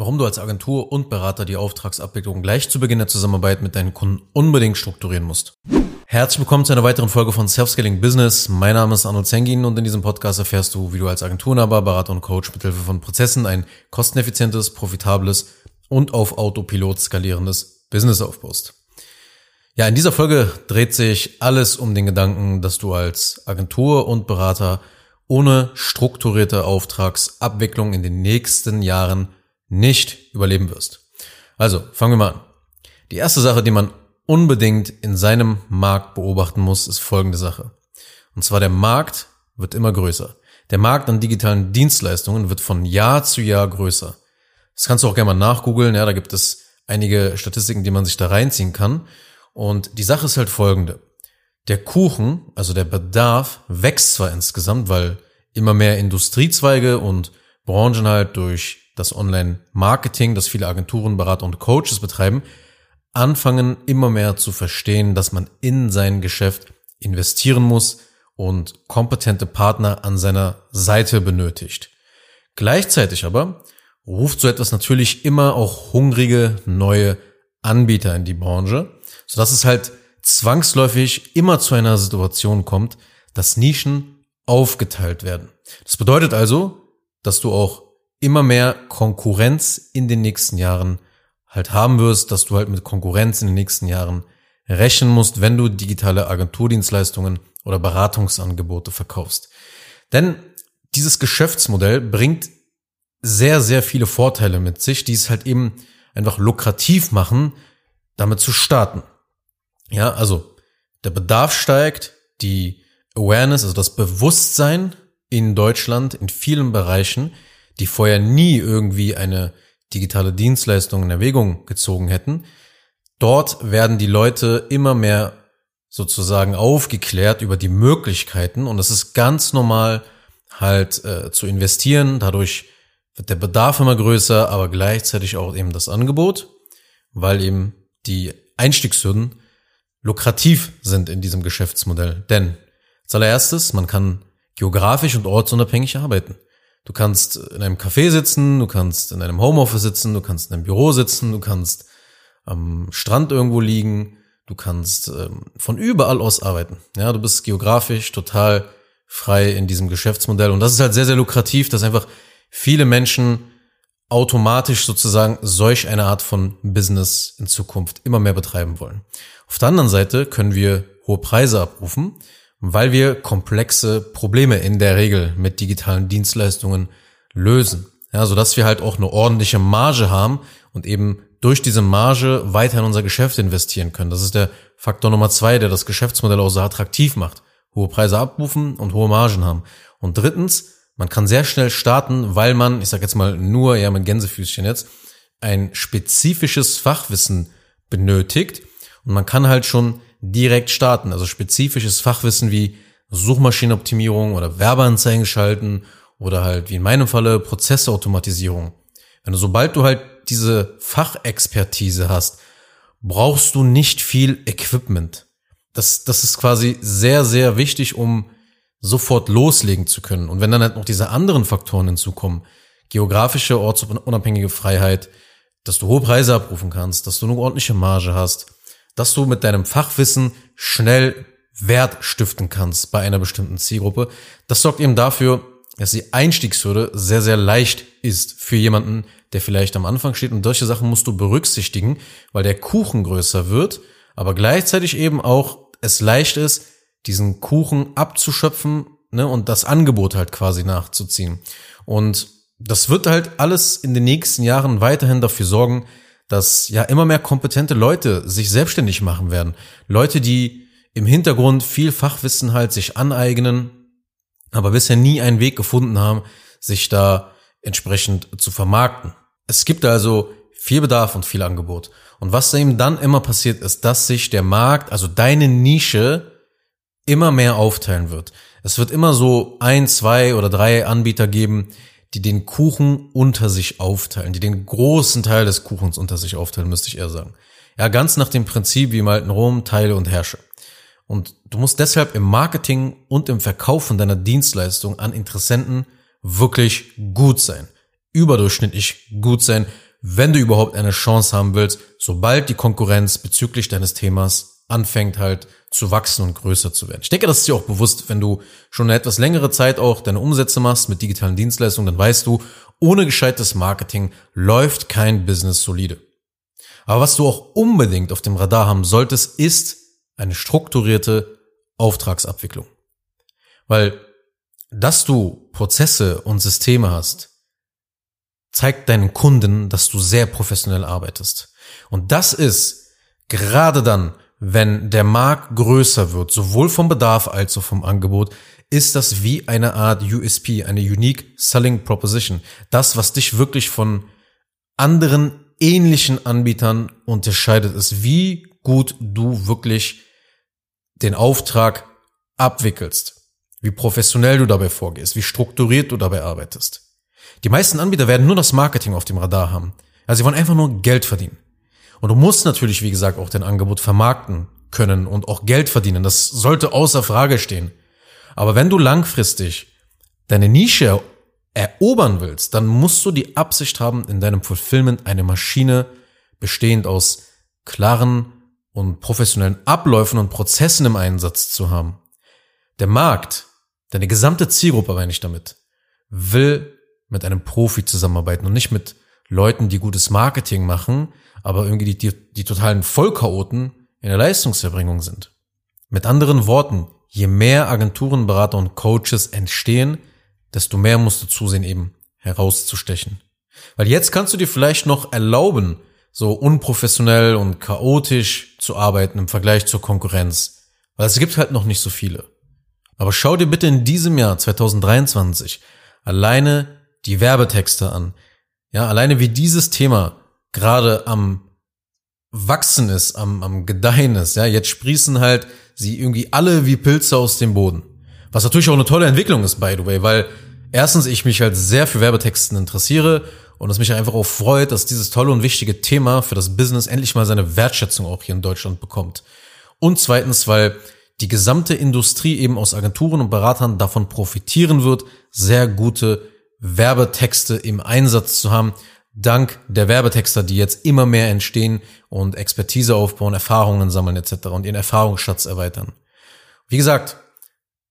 warum du als Agentur und Berater die Auftragsabwicklung gleich zu Beginn der Zusammenarbeit mit deinen Kunden unbedingt strukturieren musst. Herzlich willkommen zu einer weiteren Folge von Self-Scaling Business. Mein Name ist Arnold Zengin und in diesem Podcast erfährst du, wie du als Agenturnaber, Berater und Coach mithilfe von Prozessen ein kosteneffizientes, profitables und auf Autopilot skalierendes Business aufbaust. Ja, in dieser Folge dreht sich alles um den Gedanken, dass du als Agentur und Berater ohne strukturierte Auftragsabwicklung in den nächsten Jahren nicht überleben wirst. Also, fangen wir mal an. Die erste Sache, die man unbedingt in seinem Markt beobachten muss, ist folgende Sache. Und zwar der Markt wird immer größer. Der Markt an digitalen Dienstleistungen wird von Jahr zu Jahr größer. Das kannst du auch gerne mal nachgoogeln, ja, da gibt es einige Statistiken, die man sich da reinziehen kann. Und die Sache ist halt folgende. Der Kuchen, also der Bedarf, wächst zwar insgesamt, weil immer mehr Industriezweige und Branchen halt durch das Online-Marketing, das viele Agenturen, Berater und Coaches betreiben, anfangen immer mehr zu verstehen, dass man in sein Geschäft investieren muss und kompetente Partner an seiner Seite benötigt. Gleichzeitig aber ruft so etwas natürlich immer auch hungrige neue Anbieter in die Branche, sodass es halt zwangsläufig immer zu einer Situation kommt, dass Nischen aufgeteilt werden. Das bedeutet also, dass du auch immer mehr Konkurrenz in den nächsten Jahren halt haben wirst, dass du halt mit Konkurrenz in den nächsten Jahren rechnen musst, wenn du digitale Agenturdienstleistungen oder Beratungsangebote verkaufst. Denn dieses Geschäftsmodell bringt sehr, sehr viele Vorteile mit sich, die es halt eben einfach lukrativ machen, damit zu starten. Ja, also der Bedarf steigt, die Awareness, also das Bewusstsein in Deutschland in vielen Bereichen die vorher nie irgendwie eine digitale Dienstleistung in Erwägung gezogen hätten. Dort werden die Leute immer mehr sozusagen aufgeklärt über die Möglichkeiten und es ist ganz normal halt äh, zu investieren. Dadurch wird der Bedarf immer größer, aber gleichzeitig auch eben das Angebot, weil eben die Einstiegshürden lukrativ sind in diesem Geschäftsmodell. Denn als allererstes, man kann geografisch und ortsunabhängig arbeiten. Du kannst in einem Café sitzen, du kannst in einem Homeoffice sitzen, du kannst in einem Büro sitzen, du kannst am Strand irgendwo liegen, du kannst ähm, von überall aus arbeiten. Ja, du bist geografisch total frei in diesem Geschäftsmodell und das ist halt sehr, sehr lukrativ, dass einfach viele Menschen automatisch sozusagen solch eine Art von Business in Zukunft immer mehr betreiben wollen. Auf der anderen Seite können wir hohe Preise abrufen weil wir komplexe Probleme in der Regel mit digitalen Dienstleistungen lösen. Ja, so dass wir halt auch eine ordentliche Marge haben und eben durch diese Marge weiter in unser Geschäft investieren können. Das ist der Faktor Nummer zwei, der das Geschäftsmodell auch so attraktiv macht. Hohe Preise abrufen und hohe Margen haben. Und drittens, man kann sehr schnell starten, weil man, ich sag jetzt mal nur, ja mit Gänsefüßchen jetzt, ein spezifisches Fachwissen benötigt. Und man kann halt schon direkt starten. Also spezifisches Fachwissen wie Suchmaschinenoptimierung oder Werbeanzeigen schalten oder halt wie in meinem Falle Prozessautomatisierung. Wenn du, sobald du halt diese Fachexpertise hast, brauchst du nicht viel Equipment. Das, das ist quasi sehr, sehr wichtig, um sofort loslegen zu können. Und wenn dann halt noch diese anderen Faktoren hinzukommen, geografische, ortsunabhängige Freiheit, dass du hohe Preise abrufen kannst, dass du eine ordentliche Marge hast, dass du mit deinem Fachwissen schnell Wert stiften kannst bei einer bestimmten Zielgruppe. Das sorgt eben dafür, dass die Einstiegshürde sehr, sehr leicht ist für jemanden, der vielleicht am Anfang steht. Und solche Sachen musst du berücksichtigen, weil der Kuchen größer wird, aber gleichzeitig eben auch es leicht ist, diesen Kuchen abzuschöpfen ne, und das Angebot halt quasi nachzuziehen. Und das wird halt alles in den nächsten Jahren weiterhin dafür sorgen, dass ja immer mehr kompetente Leute sich selbstständig machen werden. Leute, die im Hintergrund viel Fachwissen halt sich aneignen, aber bisher nie einen Weg gefunden haben, sich da entsprechend zu vermarkten. Es gibt also viel Bedarf und viel Angebot. Und was eben dann immer passiert ist, dass sich der Markt, also deine Nische, immer mehr aufteilen wird. Es wird immer so ein, zwei oder drei Anbieter geben, die den Kuchen unter sich aufteilen, die den großen Teil des Kuchens unter sich aufteilen, müsste ich eher sagen. Ja, ganz nach dem Prinzip wie im alten Rom, teile und herrsche. Und du musst deshalb im Marketing und im Verkaufen deiner Dienstleistung an Interessenten wirklich gut sein. Überdurchschnittlich gut sein wenn du überhaupt eine Chance haben willst, sobald die Konkurrenz bezüglich deines Themas anfängt halt zu wachsen und größer zu werden. Ich denke, das ist dir auch bewusst, wenn du schon eine etwas längere Zeit auch deine Umsätze machst mit digitalen Dienstleistungen, dann weißt du, ohne gescheites Marketing läuft kein Business solide. Aber was du auch unbedingt auf dem Radar haben solltest, ist eine strukturierte Auftragsabwicklung. Weil, dass du Prozesse und Systeme hast, zeigt deinen Kunden, dass du sehr professionell arbeitest. Und das ist gerade dann, wenn der Markt größer wird, sowohl vom Bedarf als auch vom Angebot, ist das wie eine Art USP, eine Unique Selling Proposition. Das, was dich wirklich von anderen ähnlichen Anbietern unterscheidet, ist, wie gut du wirklich den Auftrag abwickelst, wie professionell du dabei vorgehst, wie strukturiert du dabei arbeitest. Die meisten Anbieter werden nur das Marketing auf dem Radar haben. Also sie wollen einfach nur Geld verdienen. Und du musst natürlich, wie gesagt, auch dein Angebot vermarkten können und auch Geld verdienen. Das sollte außer Frage stehen. Aber wenn du langfristig deine Nische erobern willst, dann musst du die Absicht haben, in deinem Fulfillment eine Maschine bestehend aus klaren und professionellen Abläufen und Prozessen im Einsatz zu haben. Der Markt, deine gesamte Zielgruppe meine ich damit, will mit einem Profi zusammenarbeiten und nicht mit Leuten, die gutes Marketing machen, aber irgendwie die, die, die totalen Vollchaoten in der Leistungserbringung sind. Mit anderen Worten, je mehr Agenturen, Berater und Coaches entstehen, desto mehr musst du zusehen, eben herauszustechen. Weil jetzt kannst du dir vielleicht noch erlauben, so unprofessionell und chaotisch zu arbeiten im Vergleich zur Konkurrenz. Weil es gibt halt noch nicht so viele. Aber schau dir bitte in diesem Jahr 2023 alleine die Werbetexte an. Ja, alleine wie dieses Thema gerade am wachsen ist, am, am gedeihen ist. Ja, jetzt sprießen halt sie irgendwie alle wie Pilze aus dem Boden. Was natürlich auch eine tolle Entwicklung ist, by the way, weil erstens ich mich halt sehr für Werbetexten interessiere und es mich einfach auch freut, dass dieses tolle und wichtige Thema für das Business endlich mal seine Wertschätzung auch hier in Deutschland bekommt. Und zweitens, weil die gesamte Industrie eben aus Agenturen und Beratern davon profitieren wird, sehr gute Werbetexte im Einsatz zu haben, dank der Werbetexter, die jetzt immer mehr entstehen und Expertise aufbauen, Erfahrungen sammeln etc. und ihren Erfahrungsschatz erweitern. Wie gesagt,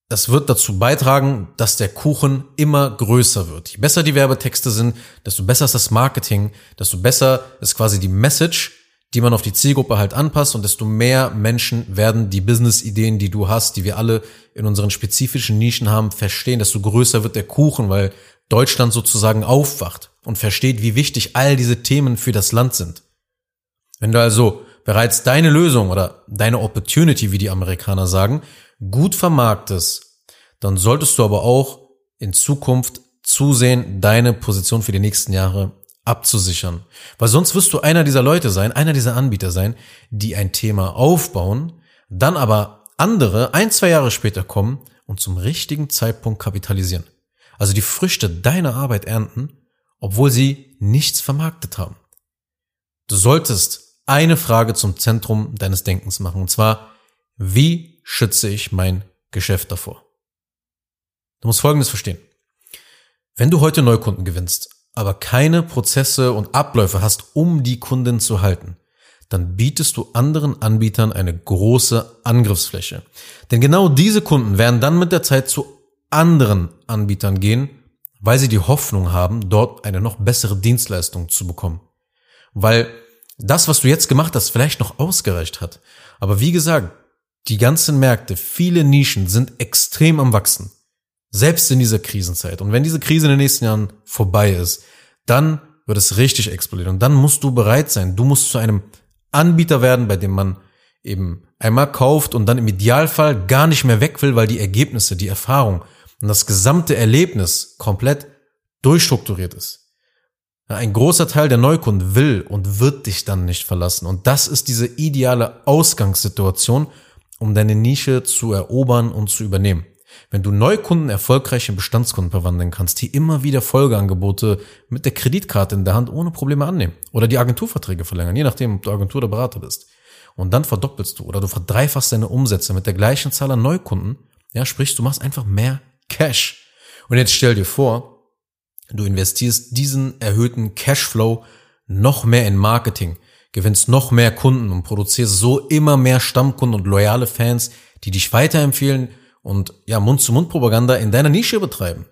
das wird dazu beitragen, dass der Kuchen immer größer wird. Je besser die Werbetexte sind, desto besser ist das Marketing, desto besser ist quasi die Message, die man auf die Zielgruppe halt anpasst und desto mehr Menschen werden die Business-Ideen, die du hast, die wir alle in unseren spezifischen Nischen haben, verstehen, desto größer wird der Kuchen, weil Deutschland sozusagen aufwacht und versteht, wie wichtig all diese Themen für das Land sind. Wenn du also bereits deine Lösung oder deine Opportunity, wie die Amerikaner sagen, gut vermarktest, dann solltest du aber auch in Zukunft zusehen, deine Position für die nächsten Jahre abzusichern. Weil sonst wirst du einer dieser Leute sein, einer dieser Anbieter sein, die ein Thema aufbauen, dann aber andere ein, zwei Jahre später kommen und zum richtigen Zeitpunkt kapitalisieren also die Früchte deiner Arbeit ernten, obwohl sie nichts vermarktet haben. Du solltest eine Frage zum Zentrum deines Denkens machen, und zwar, wie schütze ich mein Geschäft davor? Du musst Folgendes verstehen. Wenn du heute Neukunden gewinnst, aber keine Prozesse und Abläufe hast, um die Kunden zu halten, dann bietest du anderen Anbietern eine große Angriffsfläche. Denn genau diese Kunden werden dann mit der Zeit zu anderen Anbietern gehen, weil sie die Hoffnung haben, dort eine noch bessere Dienstleistung zu bekommen. Weil das, was du jetzt gemacht hast, vielleicht noch ausgereicht hat. Aber wie gesagt, die ganzen Märkte, viele Nischen sind extrem am Wachsen. Selbst in dieser Krisenzeit. Und wenn diese Krise in den nächsten Jahren vorbei ist, dann wird es richtig explodieren. Und dann musst du bereit sein. Du musst zu einem Anbieter werden, bei dem man eben einmal kauft und dann im Idealfall gar nicht mehr weg will, weil die Ergebnisse, die Erfahrung und das gesamte Erlebnis komplett durchstrukturiert ist. Ein großer Teil der Neukunden will und wird dich dann nicht verlassen. Und das ist diese ideale Ausgangssituation, um deine Nische zu erobern und zu übernehmen. Wenn du Neukunden erfolgreich in Bestandskunden verwandeln kannst, die immer wieder Folgeangebote mit der Kreditkarte in der Hand ohne Probleme annehmen oder die Agenturverträge verlängern, je nachdem, ob du Agentur oder Berater bist. Und dann verdoppelst du oder du verdreifachst deine Umsätze mit der gleichen Zahl an Neukunden, ja, sprich, du machst einfach mehr Cash. Und jetzt stell dir vor, du investierst diesen erhöhten Cashflow noch mehr in Marketing, gewinnst noch mehr Kunden und produzierst so immer mehr Stammkunden und loyale Fans, die dich weiterempfehlen und ja, Mund-zu-Mund-Propaganda in deiner Nische betreiben.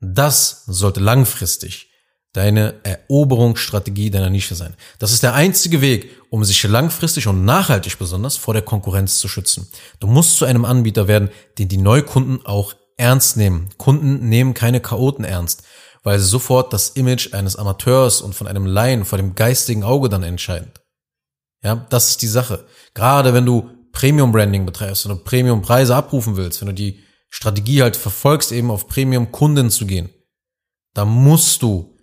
Das sollte langfristig deine Eroberungsstrategie deiner Nische sein. Das ist der einzige Weg, um sich langfristig und nachhaltig besonders vor der Konkurrenz zu schützen. Du musst zu einem Anbieter werden, den die Neukunden auch ernst nehmen. Kunden nehmen keine Chaoten ernst, weil sie sofort das Image eines Amateurs und von einem Laien vor dem geistigen Auge dann entscheiden. Ja, das ist die Sache. Gerade wenn du Premium Branding betreibst, wenn du Premium Preise abrufen willst, wenn du die Strategie halt verfolgst, eben auf Premium Kunden zu gehen, da musst du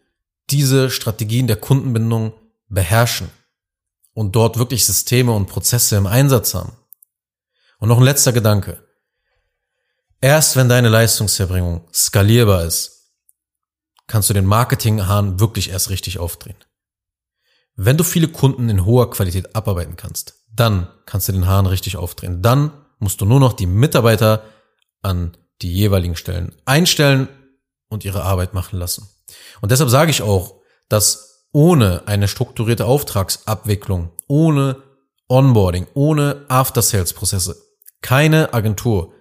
diese Strategien der Kundenbindung beherrschen und dort wirklich Systeme und Prozesse im Einsatz haben. Und noch ein letzter Gedanke. Erst wenn deine Leistungserbringung skalierbar ist, kannst du den Marketinghahn wirklich erst richtig aufdrehen. Wenn du viele Kunden in hoher Qualität abarbeiten kannst, dann kannst du den Hahn richtig aufdrehen. Dann musst du nur noch die Mitarbeiter an die jeweiligen Stellen einstellen und ihre Arbeit machen lassen. Und deshalb sage ich auch, dass ohne eine strukturierte Auftragsabwicklung, ohne Onboarding, ohne After-Sales-Prozesse keine Agentur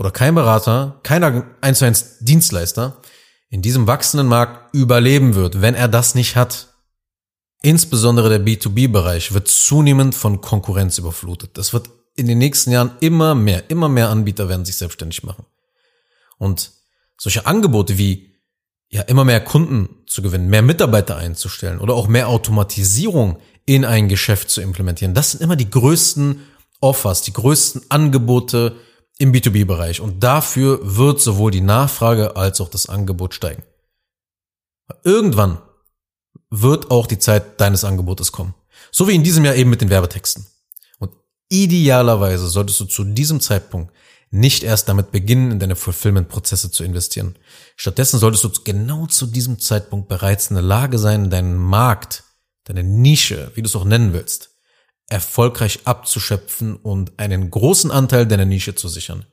oder kein Berater, kein 1 zu 1 Dienstleister in diesem wachsenden Markt überleben wird, wenn er das nicht hat. Insbesondere der B2B-Bereich wird zunehmend von Konkurrenz überflutet. Das wird in den nächsten Jahren immer mehr, immer mehr Anbieter werden sich selbstständig machen. Und solche Angebote wie ja immer mehr Kunden zu gewinnen, mehr Mitarbeiter einzustellen oder auch mehr Automatisierung in ein Geschäft zu implementieren, das sind immer die größten Offers, die größten Angebote im B2B-Bereich. Und dafür wird sowohl die Nachfrage als auch das Angebot steigen. Irgendwann wird auch die Zeit deines Angebotes kommen. So wie in diesem Jahr eben mit den Werbetexten. Und idealerweise solltest du zu diesem Zeitpunkt nicht erst damit beginnen, in deine Fulfillment-Prozesse zu investieren. Stattdessen solltest du genau zu diesem Zeitpunkt bereits in der Lage sein, deinen Markt, deine Nische, wie du es auch nennen willst, erfolgreich abzuschöpfen und einen großen Anteil deiner Nische zu sichern.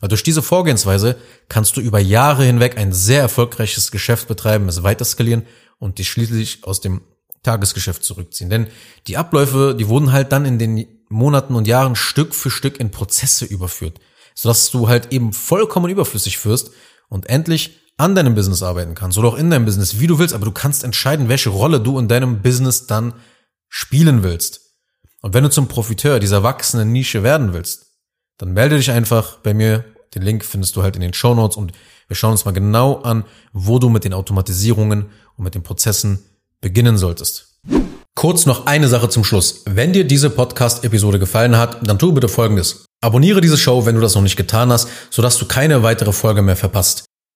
Weil durch diese Vorgehensweise kannst du über Jahre hinweg ein sehr erfolgreiches Geschäft betreiben, es weiter skalieren und dich schließlich aus dem Tagesgeschäft zurückziehen. Denn die Abläufe, die wurden halt dann in den Monaten und Jahren Stück für Stück in Prozesse überführt, sodass du halt eben vollkommen überflüssig wirst und endlich an deinem Business arbeiten kannst oder auch in deinem Business, wie du willst, aber du kannst entscheiden, welche Rolle du in deinem Business dann spielen willst. Und wenn du zum Profiteur dieser wachsenden Nische werden willst, dann melde dich einfach bei mir. Den Link findest du halt in den Show Notes und wir schauen uns mal genau an, wo du mit den Automatisierungen und mit den Prozessen beginnen solltest. Kurz noch eine Sache zum Schluss. Wenn dir diese Podcast-Episode gefallen hat, dann tu bitte Folgendes. Abonniere diese Show, wenn du das noch nicht getan hast, sodass du keine weitere Folge mehr verpasst.